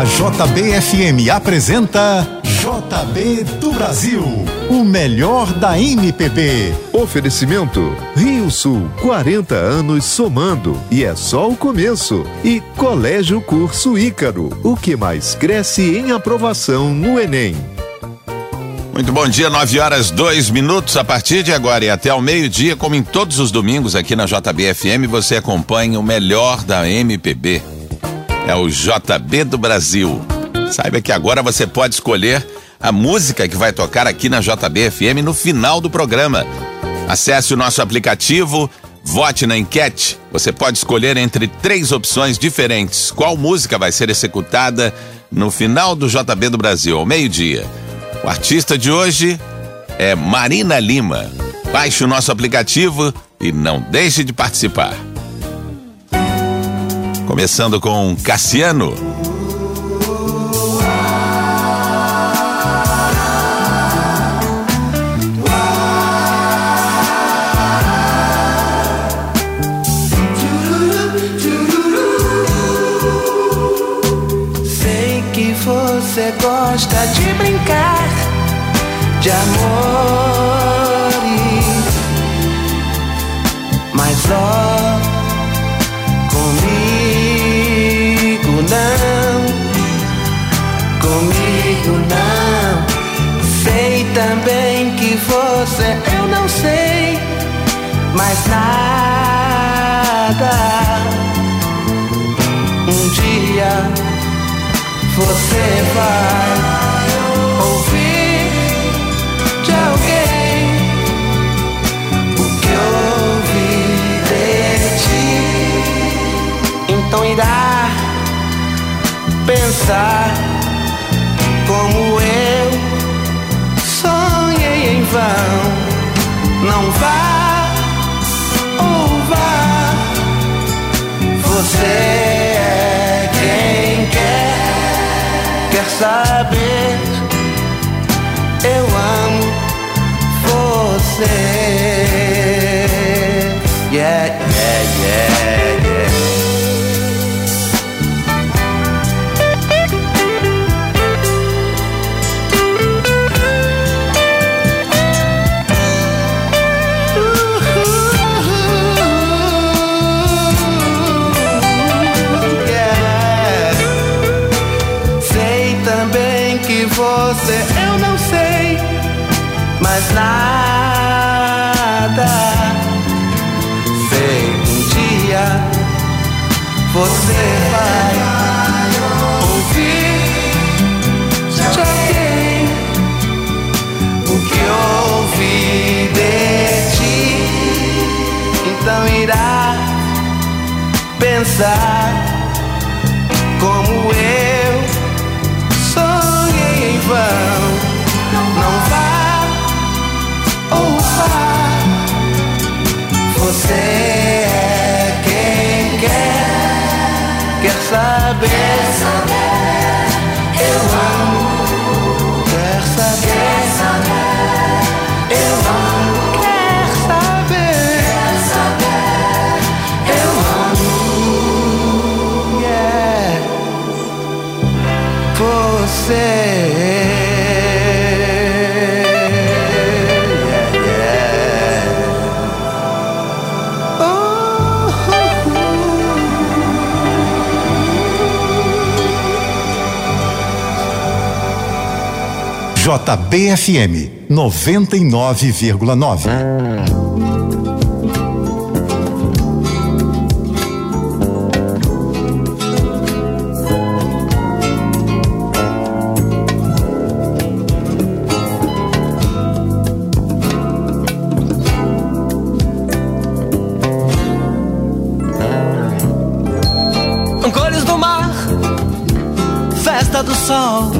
A JBFM apresenta JB do Brasil, o melhor da MPB. Oferecimento Rio Sul, 40 anos somando e é só o começo. E Colégio Curso Ícaro, o que mais cresce em aprovação no Enem. Muito bom dia, 9 horas 2 minutos. A partir de agora e até ao meio-dia, como em todos os domingos aqui na JBFM, você acompanha o melhor da MPB é o JB do Brasil. Saiba que agora você pode escolher a música que vai tocar aqui na JB FM no final do programa. Acesse o nosso aplicativo, vote na enquete. Você pode escolher entre três opções diferentes. Qual música vai ser executada no final do JB do Brasil, ao meio-dia? O artista de hoje é Marina Lima. Baixe o nosso aplicativo e não deixe de participar. Começando com Cassiano. Sei que você gosta de brincar de amores, mas ó você eu não sei mais nada. Um dia você vai ouvir de alguém o que ouvi de ti. Então irá pensar Não vá ou vá, você é quem quer, quer saber. Eu amo você. Nada. Sei um dia você vai ouvir de alguém o que ouvi de ti. Então irá pensar como eu sonhei em vão. Você é quem quer, quer saber. Eu JBFM 99,9. Cores do mar, festa do sol.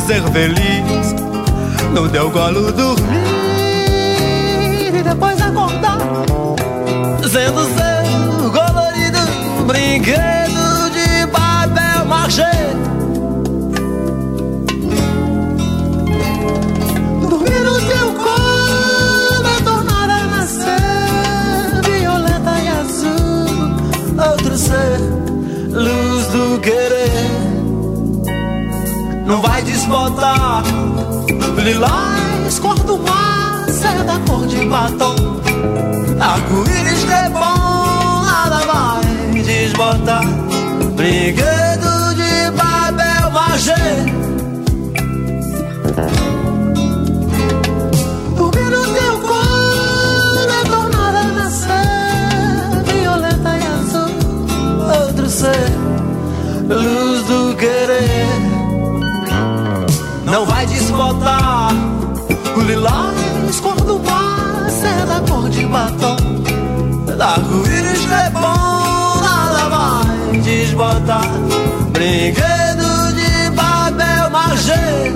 ser feliz no teu colo dormir e depois acordar, sendo seu colorido brinquedo de papel machê. Arco-íris é bom, nada vai desbotar. Brinquedo de papel machê.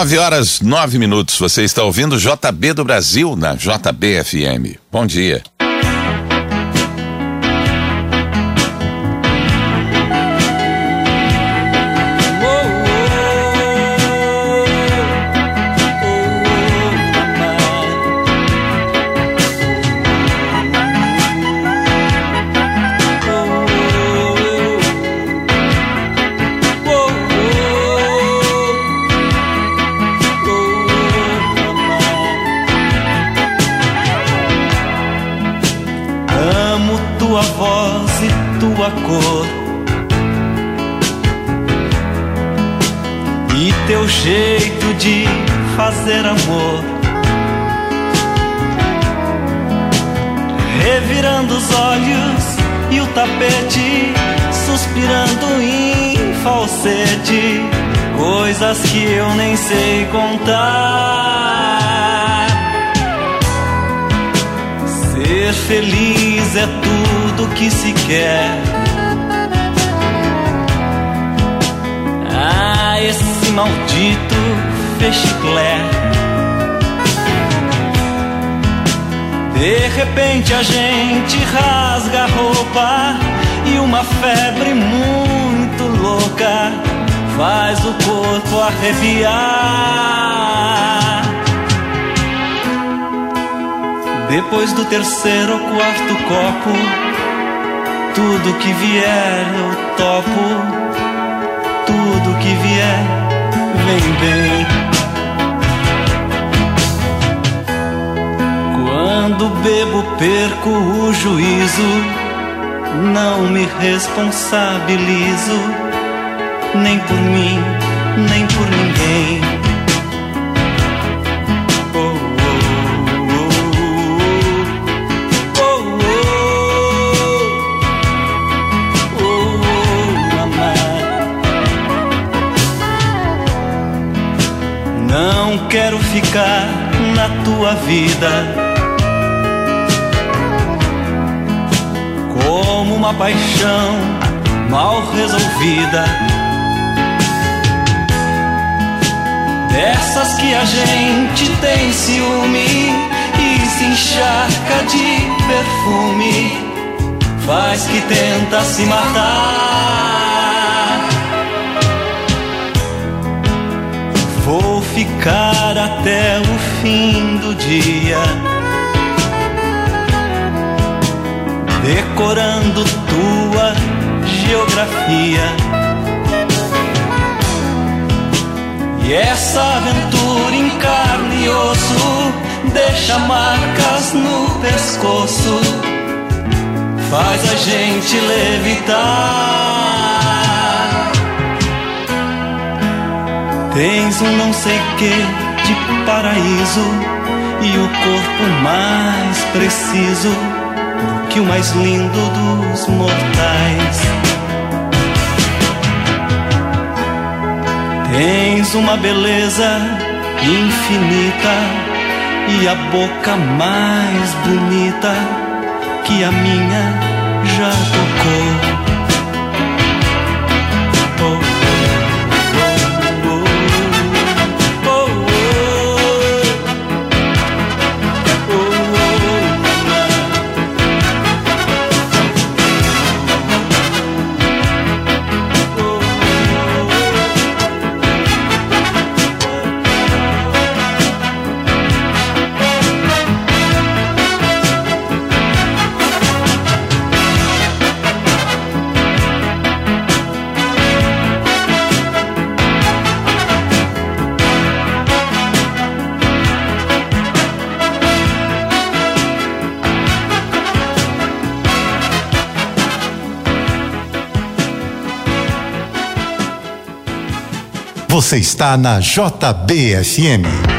9 horas 9 minutos. Você está ouvindo JB do Brasil na JBFM. Bom dia. Jeito de fazer amor. Revirando os olhos e o tapete, suspirando em falsete, coisas que eu nem sei contar. Ser feliz é tudo que se quer esse maldito fechiclé. De repente a gente rasga a roupa e uma febre muito louca faz o corpo arrepiar. Depois do terceiro ou quarto copo, tudo que vier eu topo tudo que vier vem bem. Quando bebo, perco o juízo, não me responsabilizo, nem por mim, nem por ninguém. Quero ficar na tua vida. Como uma paixão mal resolvida. Dessas que a gente tem ciúme e se encharca de perfume, faz que tenta se matar. Ficar até o fim do dia, decorando tua geografia. E essa aventura em carne e osso deixa marcas no pescoço, faz a gente levitar. Tens um não sei que de paraíso e o corpo mais preciso que o mais lindo dos mortais. Tens uma beleza infinita e a boca mais bonita que a minha já tocou. Você está na JBFM.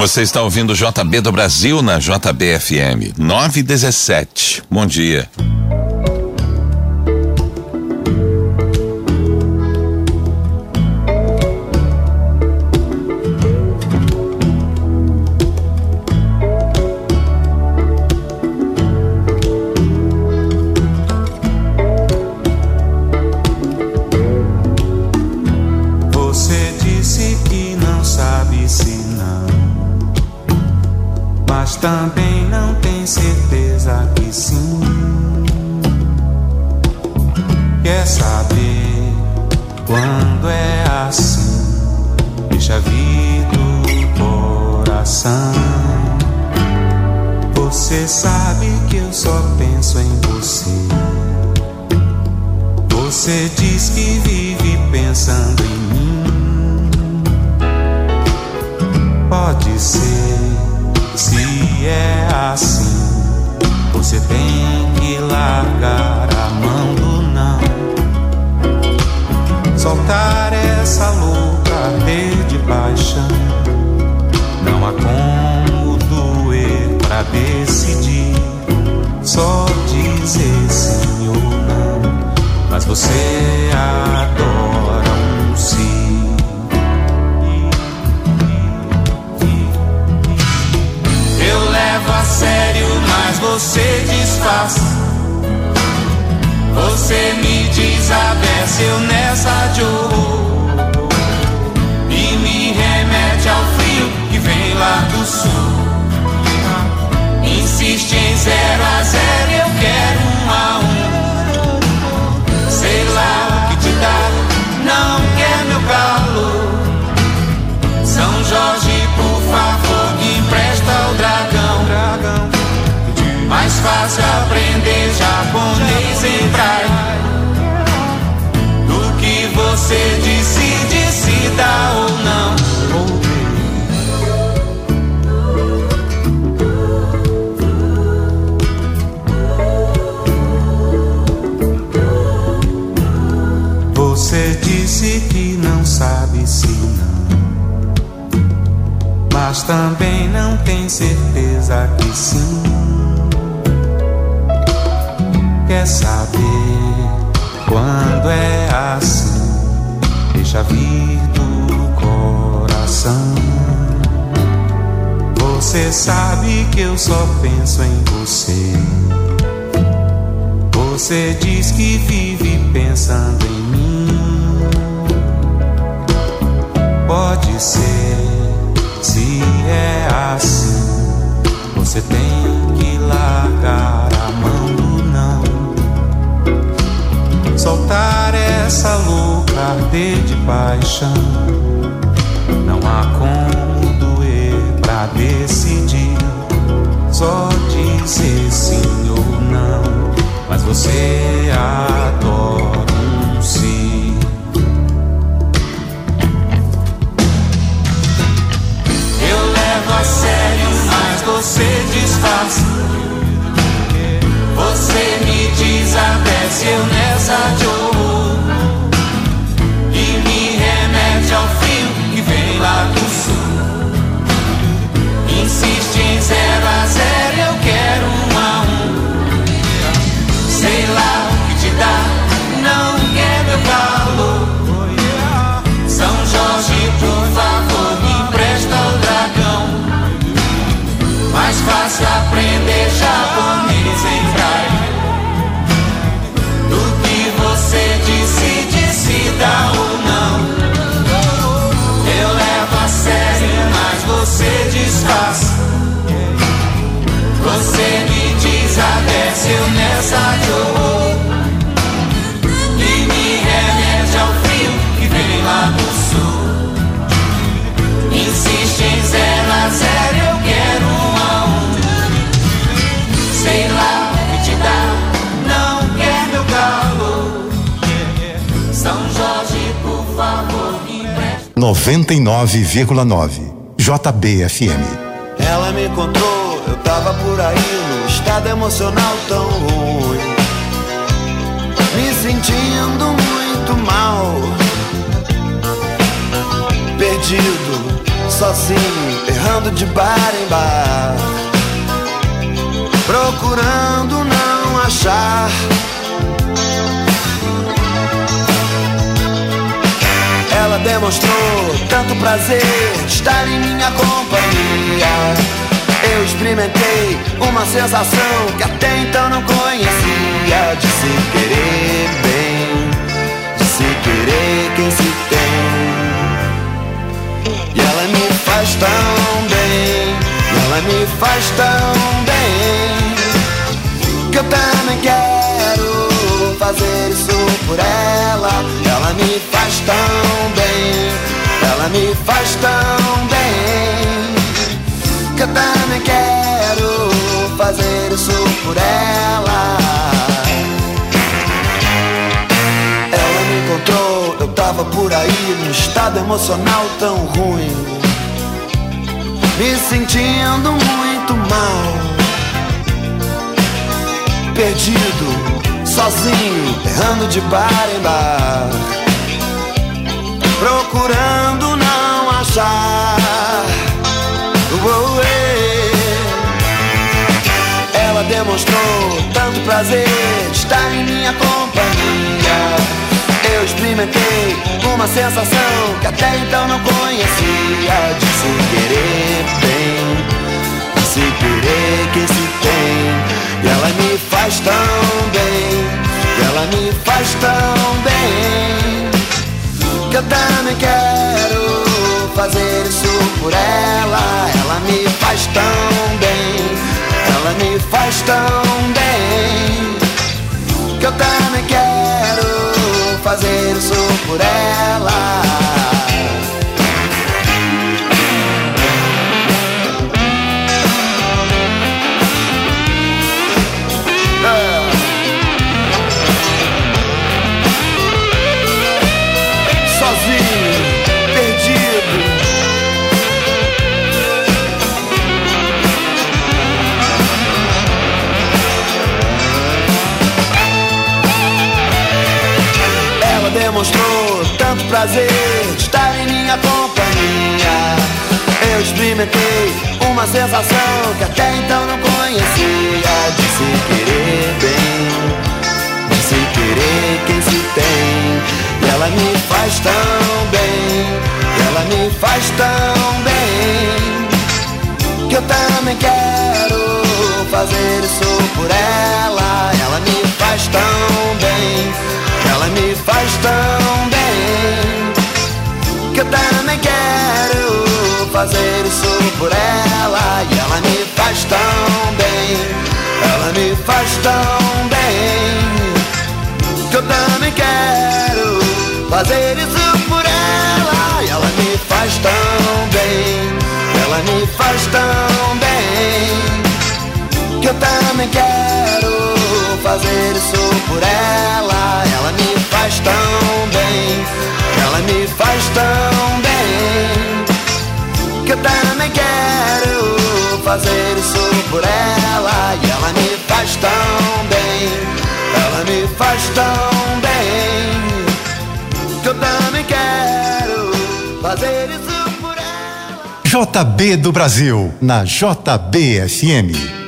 Você está ouvindo JB do Brasil na JBFM 917. Bom dia. Mas também não tem certeza que sim. Quer saber quando é assim? Deixa vir do coração. Você sabe que eu só penso em você. Você diz que vive pensando em mim. Pode ser, se é assim, você tem que largar a mão do não. Soltar essa louca arder de paixão. Não há como doer pra decidir. Só dizer sim ou não. Mas você você disfarça. Você me desabece, eu nessa horror. E me remete ao frio que vem lá do sul. Insiste em zero a zero, eu quero um a um. Japonês em praia do que você decide se dá ou não. Você disse que não sabe se não, mas também não tem certeza que sim. Quer saber quando é assim? Deixa vir do coração. Você sabe que eu só penso em você. Você diz que vive pensando em mim. Pode ser, se é assim, você tem que largar a mão Soltar essa louca arder de paixão. Não há como doer pra decidir. Só dizer sim ou não. Mas você adora um sim. Eu levo a sério, mas você disfarça. Você me desabece, eu nessa de horror. E me remete ao frio que vem lá do sul. Insiste em zero a zero, eu quero um a um. Sei lá o que te dá, não quer meu calor. São Jorge, por favor, me empresta o dragão. Mais fácil aprender japonês em você me desabece, eu nessa de horror. E me remete ao frio que vem lá do sul. Insiste eu quero um a um. Sei lá o que te dá, não quer meu calor. São Jorge, por favor, me empresta. 99,9 JBFM. Ela me encontrou, eu tava por aí no estado emocional tão ruim. Me sentindo muito mal. Perdido, sozinho, errando de bar em bar, procurando não achar. Ela demonstrou tanto prazer estar em minha companhia. Eu experimentei uma sensação que até então não conhecia de se querer bem, de se querer quem se tem. E ela me faz tão bem, ela me faz tão bem, que eu também quero fazer isso por ela. Ela me faz tão bem, ela me faz tão bem, que eu também quero fazer isso por ela. Ela me encontrou, eu tava por aí num estado emocional tão ruim, me sentindo muito mal, perdido, sozinho, errando de bar em bar, procurando não achar. Eh. Ela demonstrou tanto prazer de estar em minha companhia. Eu experimentei uma sensação que até então não conhecia de se querer bem, se querer quem se tem. Ela me faz tão bem, ela me faz tão bem, que eu também quero fazer isso por ela. Ela me faz tão bem, ela me faz tão bem, que eu também quero fazer isso por ela. Prazer de estar em minha companhia. Eu experimentei uma sensação que até então não conhecia de se querer bem, de se querer quem se tem. E ela me faz tão bem, ela me faz tão bem, que eu também quero fazer isso por ela. Ela me faz tão bem, ela me faz tão bem, que eu também quero fazer isso por ela. E ela me faz tão bem, ela me faz tão bem, que eu também quero fazer isso por ela. E ela me faz tão bem, ela me faz tão bem, que eu também quero fazer isso por ela. Ela me faz tão bem, ela me faz tão bem, que eu também quero fazer isso por ela. E ela me faz tão bem, ela me faz tão bem, que eu também quero fazer isso por ela. JB do Brasil, na JBFM.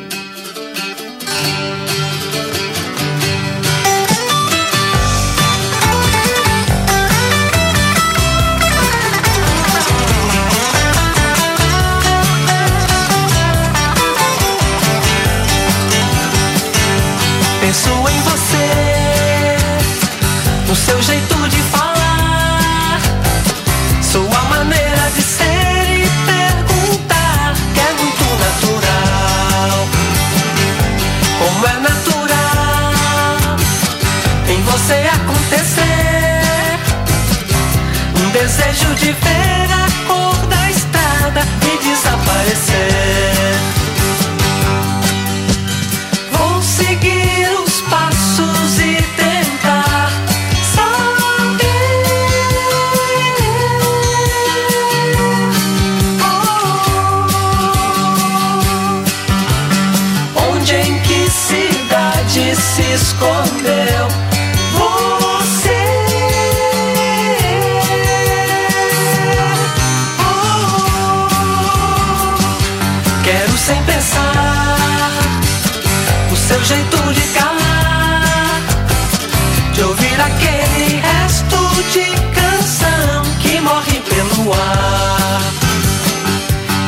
Você acontecer, um desejo de ver a cor da estrada e desaparecer.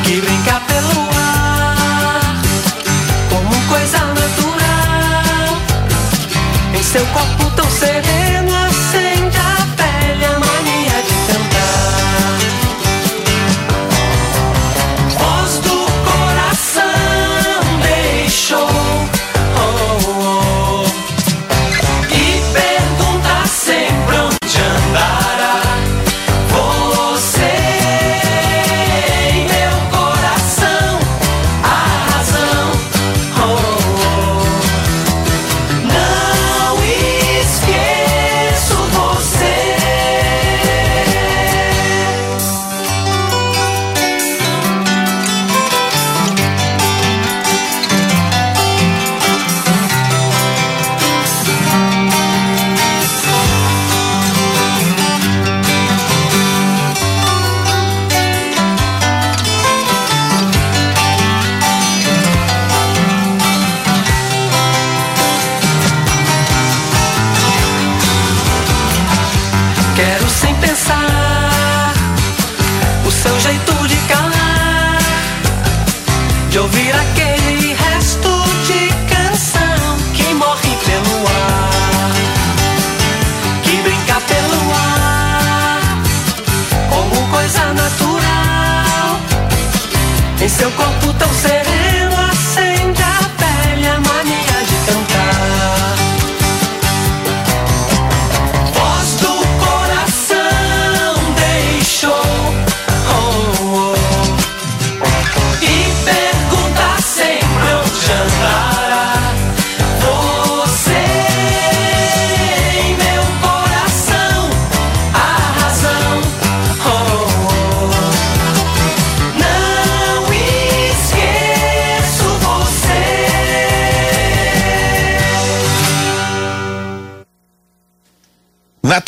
Que brinca pelo ar, como coisa natural, em seu corpo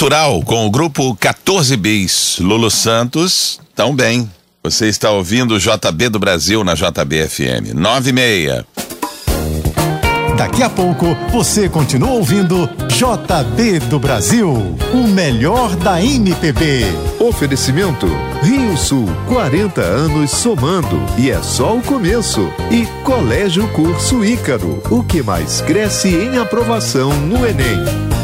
Natural, com o grupo 14 Bis. Lulu Santos, tão bem. Você está ouvindo o JB do Brasil na JBFM. 9 e meia. Daqui a pouco você continua ouvindo JB do Brasil, o melhor da MPB. Oferecimento Rio Sul, 40 anos somando e é só o começo. E Colégio Curso Ícaro, o que mais cresce em aprovação no Enem.